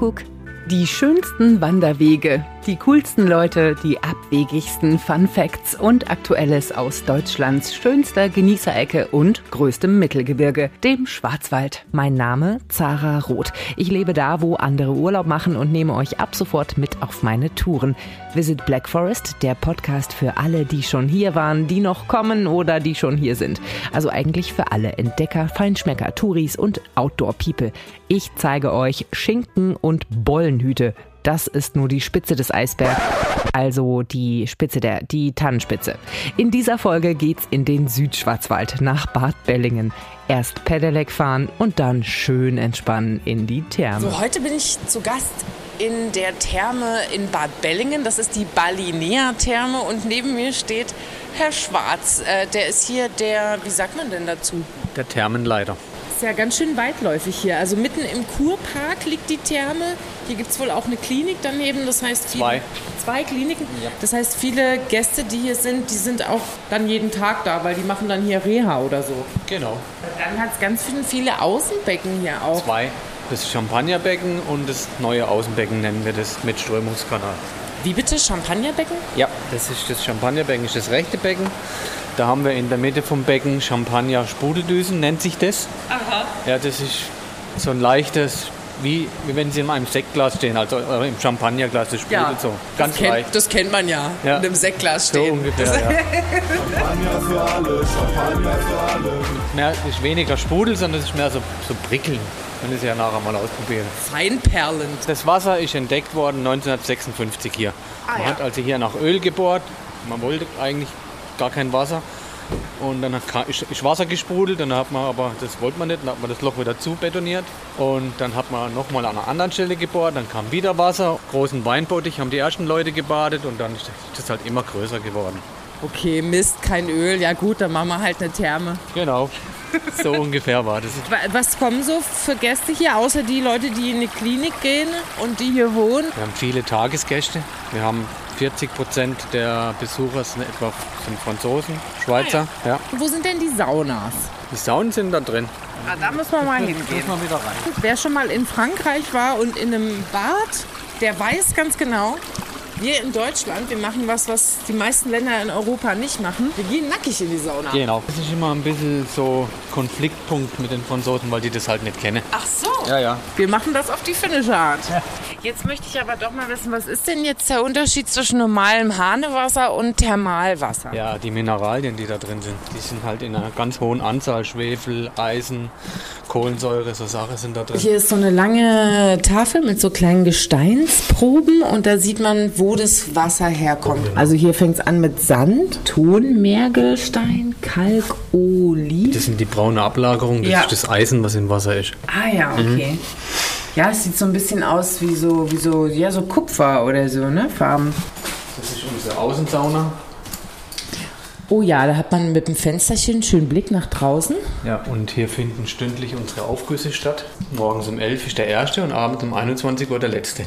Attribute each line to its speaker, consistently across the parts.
Speaker 1: Kuckuck. Die schönsten Wanderwege, die coolsten Leute, die abwegigsten Fun Facts und Aktuelles aus Deutschlands schönster Genießerecke und größtem Mittelgebirge, dem Schwarzwald. Mein Name Zara Roth. Ich lebe da, wo andere Urlaub machen und nehme euch ab sofort mit auf meine Touren. Visit Black Forest, der Podcast für alle, die schon hier waren, die noch kommen oder die schon hier sind. Also eigentlich für alle Entdecker, Feinschmecker, Touris und Outdoor People. Ich zeige euch Schinken und Bollenhüte. Das ist nur die Spitze des Eisbergs, also die Spitze der, die Tannenspitze. In dieser Folge geht's in den Südschwarzwald nach Bad Bellingen. Erst Pedelec fahren und dann schön entspannen in die Therme.
Speaker 2: So, heute bin ich zu Gast in der Therme in Bad Bellingen. Das ist die Balinea-Therme und neben mir steht Herr Schwarz. Äh, der ist hier der, wie sagt man denn dazu?
Speaker 3: Der Thermenleiter.
Speaker 2: Ist ja ganz schön weitläufig hier. Also mitten im Kurpark liegt die Therme. Hier gibt es wohl auch eine Klinik daneben. Das heißt, viele,
Speaker 3: Zwei.
Speaker 2: zwei Kliniken.
Speaker 3: Ja.
Speaker 2: Das heißt, viele Gäste, die hier sind, die sind auch dann jeden Tag da, weil die machen dann hier Reha oder so.
Speaker 3: Genau.
Speaker 2: Dann hat es ganz viele, viele Außenbecken hier auch.
Speaker 3: Zwei. Das Champagnerbecken und das neue Außenbecken nennen wir das mit Strömungskanal.
Speaker 2: Wie bitte? Champagnerbecken?
Speaker 3: Ja, das ist das Champagnerbecken, ist das rechte Becken. Da haben wir in der Mitte vom Becken Champagner-Sprudeldüsen, nennt sich das.
Speaker 2: Aha.
Speaker 3: Ja, das ist so ein leichtes, wie, wie wenn sie in einem Sektglas stehen, also äh, im Champagnerglas, das sprudelt so. Ganz
Speaker 2: das kennt,
Speaker 3: leicht.
Speaker 2: Das kennt man ja.
Speaker 3: Ja.
Speaker 2: In einem Sektglas
Speaker 3: So
Speaker 2: stehen.
Speaker 3: ungefähr, ja.
Speaker 4: Champagner für alle, Champagner für alle.
Speaker 3: Mehr, ist weniger Sprudel, sondern es ist mehr so, so prickeln. Können Sie ja nachher mal ausprobieren.
Speaker 2: Feinperlend.
Speaker 3: Das Wasser ist entdeckt worden 1956 hier.
Speaker 2: Ah,
Speaker 3: man
Speaker 2: ja.
Speaker 3: hat also hier nach Öl gebohrt. Man wollte eigentlich gar kein Wasser. Und dann ist, Wasser gesprudelt. Dann hat man aber, das wollte man nicht, dann hat man das Loch wieder zu betoniert. Und dann hat man nochmal an einer anderen Stelle gebohrt. Dann kam wieder Wasser. Großen Weinbottich haben die ersten Leute gebadet. Und dann ist das halt immer größer geworden.
Speaker 2: Okay, Mist, kein Öl. Ja gut, dann machen wir halt eine Therme.
Speaker 3: Genau. So ungefähr war das.
Speaker 2: Wa- Was kommen so für Gäste hier, außer die Leute, die in eine Klinik gehen und die hier wohnen?
Speaker 3: Wir haben viele Tagesgäste. Wir haben 40 Prozent der Besucher sind etwa sind Franzosen, Schweizer. Ja.
Speaker 2: Wo sind denn die Saunas?
Speaker 3: Die Saunen sind da drin.
Speaker 2: Ah, da muss man mal hingehen.
Speaker 3: Wieder rein.
Speaker 2: Wer schon mal in Frankreich war und in einem Bad, der weiß ganz genau, wir in Deutschland, wir machen was, was die meisten Länder in Europa nicht machen. Wir gehen nackig in die Sauna.
Speaker 3: Genau. Das ist immer ein bisschen so Konfliktpunkt mit den Franzosen, weil die das halt nicht kennen.
Speaker 2: Ach so.
Speaker 3: Ja, ja.
Speaker 2: Wir machen das auf die finnische Art. Jetzt möchte ich aber doch mal wissen, was ist denn jetzt der Unterschied zwischen normalem Hahnewasser und Thermalwasser?
Speaker 3: Ja, die Mineralien, die da drin sind, die sind halt in einer ganz hohen Anzahl. Schwefel, Eisen, Kohlensäure, so Sachen sind da drin.
Speaker 2: Hier ist so eine lange Tafel mit so kleinen Gesteinsproben und da sieht man, wo das Wasser herkommt. Also hier fängt es an mit Sand, Ton, Meergestein, Kalk, Olivin.
Speaker 3: Das sind die braune Ablagerung, das
Speaker 2: Ja.
Speaker 3: ist das Eisen, was im Wasser ist.
Speaker 2: Ah ja, okay. Ja, es sieht so ein bisschen aus wie so, wie so, ja, so Kupfer oder so, ne? Farben.
Speaker 3: Das ist unsere Außensauna.
Speaker 2: Oh ja, da hat man mit dem Fensterchen einen schönen Blick nach draußen.
Speaker 3: Ja, und hier finden stündlich unsere Aufgüsse statt. Morgens um 11 ist der erste und abends um 21 Uhr der letzte.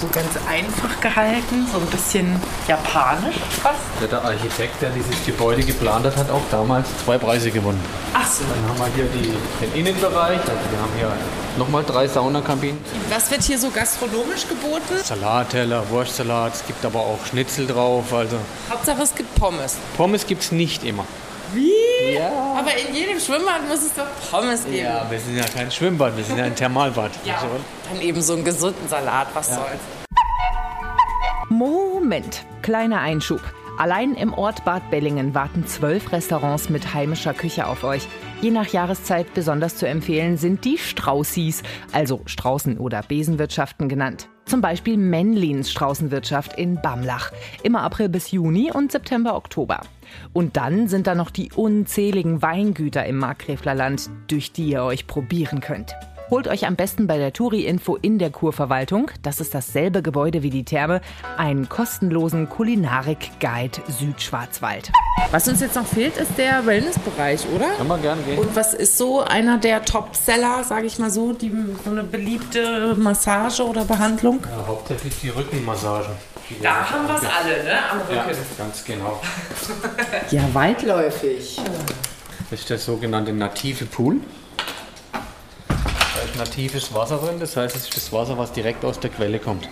Speaker 2: So ganz einfach gehalten, so ein bisschen japanisch fast.
Speaker 3: Ja, Der Architekt, der dieses Gebäude geplant hat, hat auch damals zwei Preise gewonnen.
Speaker 2: Ach so.
Speaker 3: Dann haben wir hier die, den Innenbereich, also wir haben hier nochmal drei Saunakabinen.
Speaker 2: Was wird hier so gastronomisch geboten?
Speaker 3: Salatteller, Wurstsalat, es gibt aber auch Schnitzel drauf. Also
Speaker 2: Hauptsache es gibt Pommes.
Speaker 3: Pommes gibt es nicht immer.
Speaker 2: Wie? Ja. Aber in jedem Schwimmbad muss es doch Pommes geben.
Speaker 3: Ja, wir sind ja kein Schwimmbad, wir sind ja ein Thermalbad.
Speaker 2: Ja, dann eben so einen gesunden Salat, was soll's.
Speaker 1: Moment, kleiner Einschub. Allein im Ort Bad Bellingen warten zwölf Restaurants mit heimischer Küche auf euch. Je nach Jahreszeit besonders zu empfehlen sind die Straußis, also Straußen- oder Besenwirtschaften genannt. Zum Beispiel Menlins Straußenwirtschaft in Bamlach. Immer April bis Juni und September, Oktober. Und dann sind da noch die unzähligen Weingüter im Markgräflerland, durch die ihr euch probieren könnt. Holt euch am besten bei der Touri-Info in der Kurverwaltung, das ist dasselbe Gebäude wie die Therme, einen kostenlosen Kulinarik-Guide Südschwarzwald.
Speaker 2: Was uns jetzt noch fehlt, ist der Wellnessbereich, oder?
Speaker 3: Kann man gerne gehen.
Speaker 2: Und was ist so einer der Top-Seller, sage ich mal so, die, so eine beliebte Massage oder Behandlung?
Speaker 3: Ja, hauptsächlich die Rückenmassage. Die
Speaker 2: Da haben wir es alle, ne? Am
Speaker 3: Ja,
Speaker 2: Rücken.
Speaker 3: ganz genau.
Speaker 2: Ja, weitläufig.
Speaker 3: Das ist der sogenannte native Pool. Natives Wasser drin. Das heißt, es ist das Wasser, was direkt aus der Quelle kommt.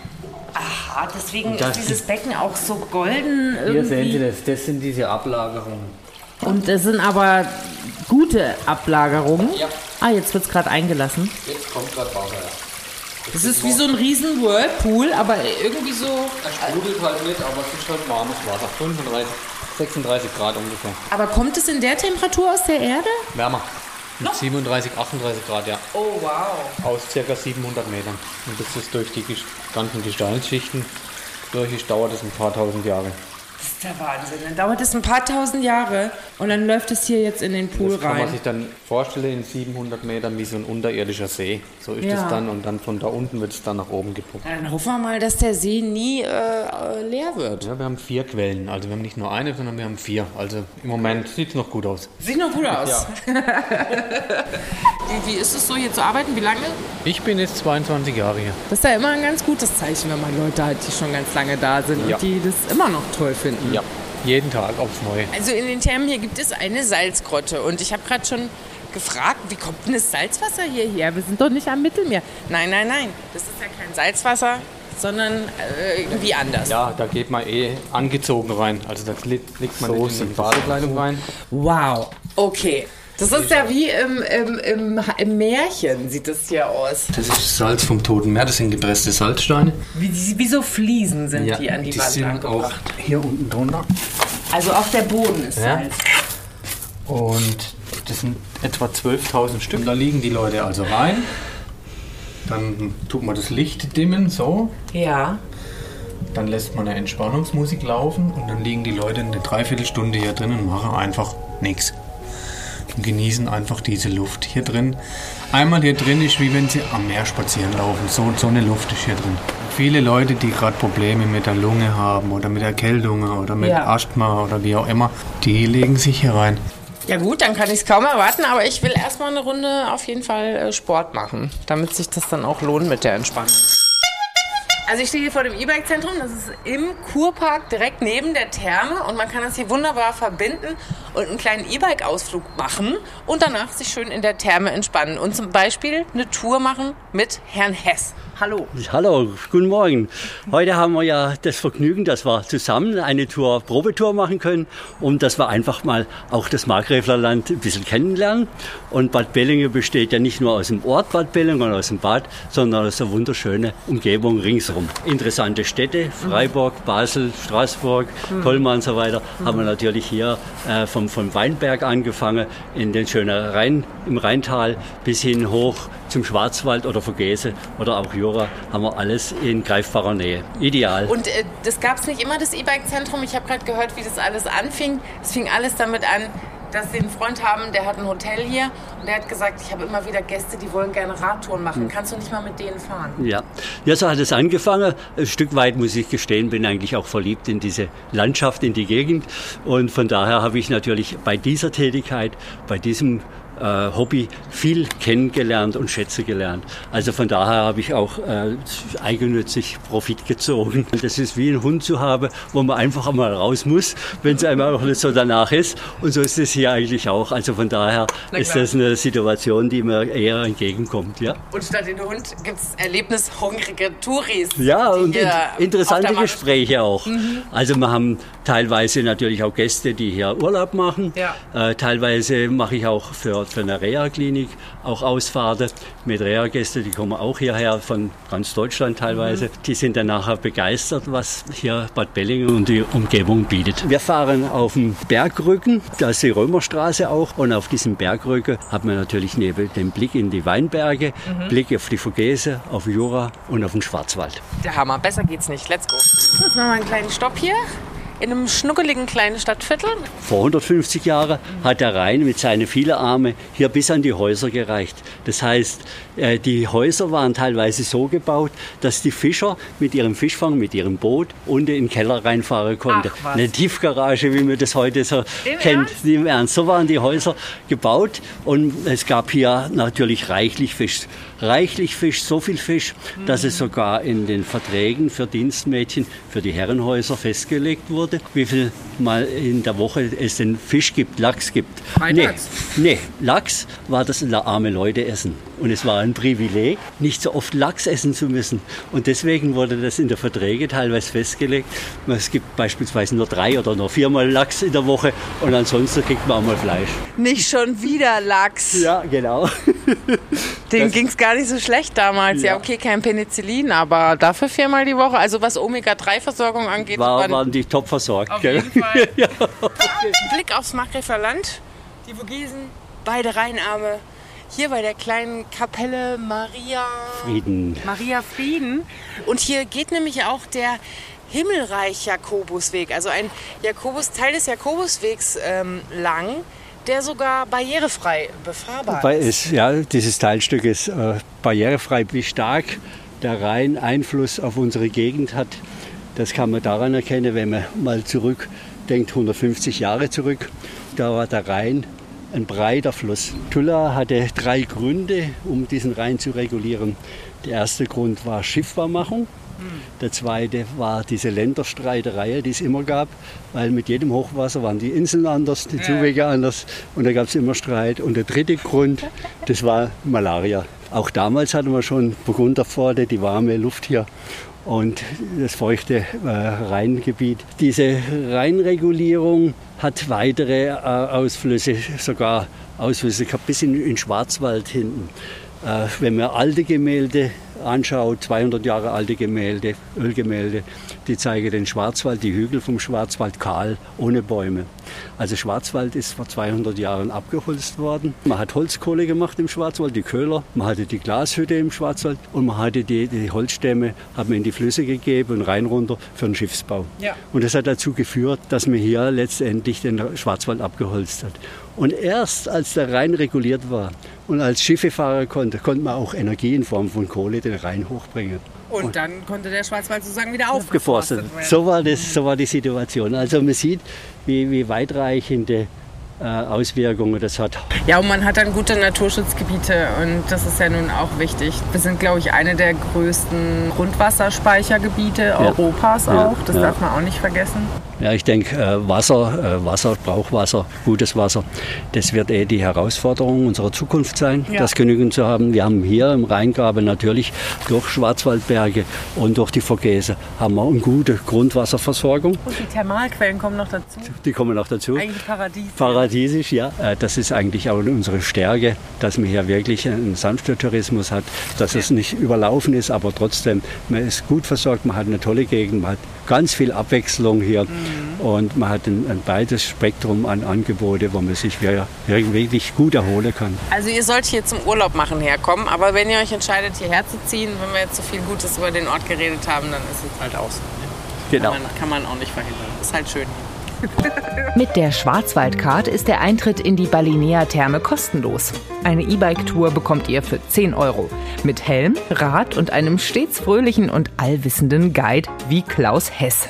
Speaker 2: Aha, deswegen
Speaker 3: das-
Speaker 2: ist dieses Becken auch so golden
Speaker 3: Hier sehen Sie
Speaker 2: irgendwie.
Speaker 3: das. Das sind diese Ablagerungen.
Speaker 2: Und das sind aber gute Ablagerungen.
Speaker 3: Ja.
Speaker 2: Ah, jetzt wird es gerade eingelassen.
Speaker 3: Jetzt kommt gerade Wasser.
Speaker 2: Das ist wie so ein riesen Whirlpool, aber irgendwie so...
Speaker 3: Es sprudelt halt nicht, aber es ist halt warmes Wasser. 35, 36 Grad ungefähr.
Speaker 2: Aber kommt es in der Temperatur aus der Erde?
Speaker 3: Wärmer. Mit 37, 38 Grad, ja.
Speaker 2: Oh, wow.
Speaker 3: Aus circa 700 Metern. Und das ist durch die ganzen Gesteinsschichten durch ist, dauert es ein paar tausend Jahre.
Speaker 2: Das ist der Wahnsinn. Dann dauert es ein paar tausend Jahre und dann läuft es hier jetzt in den Pool
Speaker 3: Das kann man
Speaker 2: rein.
Speaker 3: sich dann vorstellen in 700 Metern wie so ein unterirdischer See. So ist
Speaker 2: Ja.
Speaker 3: es dann und dann von da unten wird es dann nach oben gepumpt.
Speaker 2: Dann hoffen wir mal, dass der See nie äh, äh, leer wird.
Speaker 3: Ja, wir haben vier Quellen. Also wir haben nicht nur eine, sondern wir haben vier. Also im Moment sieht es noch gut aus.
Speaker 2: Sieht noch gut aus. wie, wie ist es so, hier zu arbeiten? Wie lange?
Speaker 3: Ich bin jetzt 22 Jahre hier.
Speaker 2: Das ist ja immer ein ganz gutes Zeichen, wenn man Leute hat, die schon ganz lange da sind
Speaker 3: Ja.
Speaker 2: und die das immer noch toll finden.
Speaker 3: Ja. Jeden Tag aufs Neue.
Speaker 2: Also in den Thermen hier gibt es eine Salzgrotte und ich habe gerade schon gefragt, wie kommt denn das Salzwasser hierher? Wir sind doch nicht am Mittelmeer. Nein, nein, nein, das ist ja kein Salzwasser, sondern äh, irgendwie anders.
Speaker 3: Ja, da geht man eh angezogen rein. Also da liegt man nicht in die Badekleidung rein.
Speaker 2: Wow, okay. Das ist ja wie im, im, im, im Märchen, sieht das hier aus.
Speaker 3: Das ist Salz vom Toten Meer. Das sind gepresste Salzsteine.
Speaker 2: Wie, wie so Fliesen sind die an die,
Speaker 3: die
Speaker 2: Wand
Speaker 3: sind auch
Speaker 2: angebracht.
Speaker 3: hier unten drunter.
Speaker 2: Also auch der Boden ist
Speaker 3: Ja.
Speaker 2: Salz.
Speaker 3: Und das sind etwa 12.000 Stück. Und da liegen die Leute also rein. Dann tut man das Licht dimmen, so.
Speaker 2: Ja.
Speaker 3: Dann lässt man eine Entspannungsmusik laufen und dann liegen die Leute eine Dreiviertelstunde hier drin und machen einfach nichts. Und genießen einfach diese Luft hier drin. Einmal hier drin ist wie wenn sie am Meer spazieren laufen. So, so eine Luft ist hier drin. Viele Leute, die gerade Probleme mit der Lunge haben oder mit Erkältungen oder mit
Speaker 2: Ja.
Speaker 3: Asthma oder wie auch immer, die legen sich hier rein.
Speaker 2: Ja gut, dann kann ich es kaum erwarten, aber ich will erstmal eine Runde auf jeden Fall äh, Sport machen, damit sich das dann auch lohnt mit der Entspannung. Also ich stehe hier vor dem E-Bike-Zentrum, das ist im Kurpark direkt neben der Therme und man kann das hier wunderbar verbinden und einen kleinen E-Bike-Ausflug machen und danach sich schön in der Therme entspannen und zum Beispiel eine Tour machen mit Herrn Hess. Hallo.
Speaker 5: Hallo, guten Morgen. Heute haben wir ja das Vergnügen, dass wir zusammen eine Tour, Probetour machen können und dass wir einfach mal auch das Markgräflerland ein bisschen kennenlernen. Und Bad Bellinge besteht ja nicht nur aus dem Ort Bad Bellinge und aus dem Bad, sondern aus einer wunderschönen Umgebung ringsherum. Interessante Städte, Freiburg, Basel, Straßburg, Colmar und so weiter, haben wir natürlich hier äh, vom, vom Weinberg angefangen, in den schönen Rhein, im Rheintal bis hin hoch zum Schwarzwald oder Vogese oder auch Jura haben wir alles in greifbarer Nähe. Ideal.
Speaker 2: Und äh, das gab es nicht immer, das E-Bike-Zentrum. Ich habe gerade gehört, wie das alles anfing. Es fing alles damit an, dass sie einen Freund haben, der hat ein Hotel hier und der hat gesagt, ich habe immer wieder Gäste, die wollen gerne Radtouren machen. Kannst du nicht mal mit denen fahren?
Speaker 5: Ja. ja, so hat es angefangen. Ein Stück weit muss ich gestehen, bin eigentlich auch verliebt in diese Landschaft, in die Gegend. Und von daher habe ich natürlich bei dieser Tätigkeit, bei diesem äh, Hobby viel kennengelernt und Schätze gelernt. Also von daher habe ich auch äh, eigennützig Profit gezogen. Das ist wie ein Hund zu haben, wo man einfach einmal raus muss, wenn es einmal auch nicht so danach ist. Und so ist es hier eigentlich auch. Also von daher ist das eine Situation, die mir eher entgegenkommt. Ja.
Speaker 2: Und statt den Hund gibt es erlebnishungrige Touris.
Speaker 5: Ja, und in- interessante Gespräche auch. Also wir haben teilweise natürlich auch Gäste, die hier Urlaub machen.
Speaker 2: Ja.
Speaker 5: Äh, teilweise mache ich auch für, für eine Reha-Klinik auch Ausfahrten mit Reha-Gästen, die kommen auch hierher von ganz Deutschland teilweise. Die sind dann nachher begeistert, was hier Bad Bellingen und die Umgebung bietet. Wir fahren auf dem Bergrücken, da ist die Römerstraße auch und auf diesem Bergrücken hat man natürlich neben dem Blick in die Weinberge, Blick auf die Vogese, auf Jura und auf den Schwarzwald.
Speaker 2: Der Hammer, besser geht's nicht. Let's go. Jetzt machen wir einen kleinen Stopp hier in einem schnuckeligen kleinen Stadtviertel.
Speaker 5: Vor 150 Jahren hat der Rhein mit seinen vielen Armen hier bis an die Häuser gereicht. Das heißt, äh, die Häuser waren teilweise so gebaut, dass die Fischer mit ihrem Fischfang, mit ihrem Boot unten in den Keller reinfahren konnten. Eine Tiefgarage, wie man das heute so
Speaker 2: Im
Speaker 5: kennt.
Speaker 2: Ernst?
Speaker 5: Im Ernst. So waren die Häuser gebaut und es gab hier natürlich reichlich Fisch. Reichlich Fisch, so viel Fisch, dass es sogar in den Verträgen für Dienstmädchen für die Herrenhäuser festgelegt wurde, wie viel mal in der Woche es den Fisch gibt, Lachs gibt. Nee,
Speaker 2: Freitags?
Speaker 5: nee, Lachs war das arme Leute essen. Und es war ein Privileg, nicht so oft Lachs essen zu müssen. Und deswegen wurde das in der Verträge teilweise festgelegt. Es gibt beispielsweise nur drei oder nur viermal Lachs in der Woche und ansonsten kriegt man auch mal Fleisch.
Speaker 2: Nicht schon wieder Lachs.
Speaker 5: Ja, genau.
Speaker 2: Den ging es gar nicht so schlecht damals. Ja. ja. okay, kein Penicillin, aber dafür viermal die Woche. Also was Omega-3-Versorgung angeht.
Speaker 5: War, waren die top versorgt.
Speaker 2: Auf jeden Fall. ja, okay. Blick aufs Markgräfler Land. Die Vogesen, beide Rheinarme. Hier bei der kleinen Kapelle Maria
Speaker 5: Frieden.
Speaker 2: Maria Frieden. Und hier geht nämlich auch der Himmelreich Jakobusweg, also ein Jakobus, Teil des Jakobuswegs ähm, lang, der sogar barrierefrei befahrbar
Speaker 5: Weil ist. ja, dieses Teilstück ist äh, barrierefrei. Wie stark der Rhein Einfluss auf unsere Gegend hat, das kann man daran erkennen, wenn man mal zurückdenkt, 150 Jahre zurück. Da war der Rhein ein breiter Fluss. Tulla hatte drei Gründe, um diesen Rhein zu regulieren. Der erste Grund war Schiffbarmachung. Der zweite war diese Länderstreiterei, die es immer gab, weil mit jedem Hochwasser waren die Inseln anders, die Zuwege anders und da gab es immer Streit. Und der dritte Grund, das war Malaria. Auch damals hatten wir schon Burgunderpforte, die warme Luft hier und das feuchte äh, Rheingebiet. Diese Rheinregulierung hat weitere äh, Ausflüsse, sogar Ausflüsse bis in, in Schwarzwald hinten. Äh, wenn man alte Gemälde anschaut, 200 Jahre alte Gemälde, Ölgemälde, die zeigen den Schwarzwald, die Hügel vom Schwarzwald kahl, ohne Bäume. Also Schwarzwald ist vor 200 Jahren abgeholzt worden. Man hat Holzkohle gemacht im Schwarzwald, die Köhler. Man hatte die Glashütte im Schwarzwald und man hatte die, die Holzstämme, hat man in die Flüsse gegeben und rein runter für den Schiffsbau. Ja. Und das hat dazu geführt, dass man hier letztendlich den Schwarzwald abgeholzt hat. Und erst als der Rhein reguliert war und als Schiffe fahren konnte, konnte man auch Energie in Form von Kohle den Rhein hochbringen.
Speaker 2: Und, und dann konnte der Schwarzwald sozusagen wieder aufgeforstet werden.
Speaker 5: So war, das, so war die Situation. Also man sieht, wie, wie weitreichende äh, Auswirkungen das hat.
Speaker 2: Ja, und man hat dann gute Naturschutzgebiete und das ist ja nun auch wichtig. Wir sind, glaube ich, eine der größten Grundwasserspeichergebiete ja. Europas auch. Das ja. darf man auch nicht vergessen.
Speaker 5: Ja, ich denke, äh, Wasser, äh, Wasser, Brauchwasser, gutes Wasser, das wird eh die Herausforderung unserer Zukunft sein, ja. das genügend zu haben. Wir haben hier im Rheingraben natürlich durch Schwarzwaldberge und durch die Vogese haben wir eine gute Grundwasserversorgung.
Speaker 2: Und die Thermalquellen kommen noch dazu?
Speaker 5: Die kommen noch dazu.
Speaker 2: Eigentlich paradiesisch.
Speaker 5: Paradiesisch, ja. Äh, das ist eigentlich auch unsere Stärke, dass man hier wirklich einen sanften Tourismus hat, dass ja. es nicht überlaufen ist, aber trotzdem, man ist gut versorgt, man hat eine tolle Gegend, man hat ganz viel Abwechslung hier. Mhm. Und man hat ein, ein breites Spektrum an Angebote, wo man sich wirklich gut erholen kann.
Speaker 2: Also ihr sollt hier zum Urlaub machen herkommen, aber wenn ihr euch entscheidet, hierher zu ziehen, wenn wir jetzt so viel Gutes über den Ort geredet haben, dann ist es halt aus. Genau. Kann man, kann man auch nicht verhindern. Ist halt schön
Speaker 1: Mit der Schwarzwaldcard ist der Eintritt in die Balinea-Therme kostenlos. Eine E-Bike-Tour bekommt ihr für 10 Euro. Mit Helm, Rad und einem stets fröhlichen und allwissenden Guide wie Klaus Hess.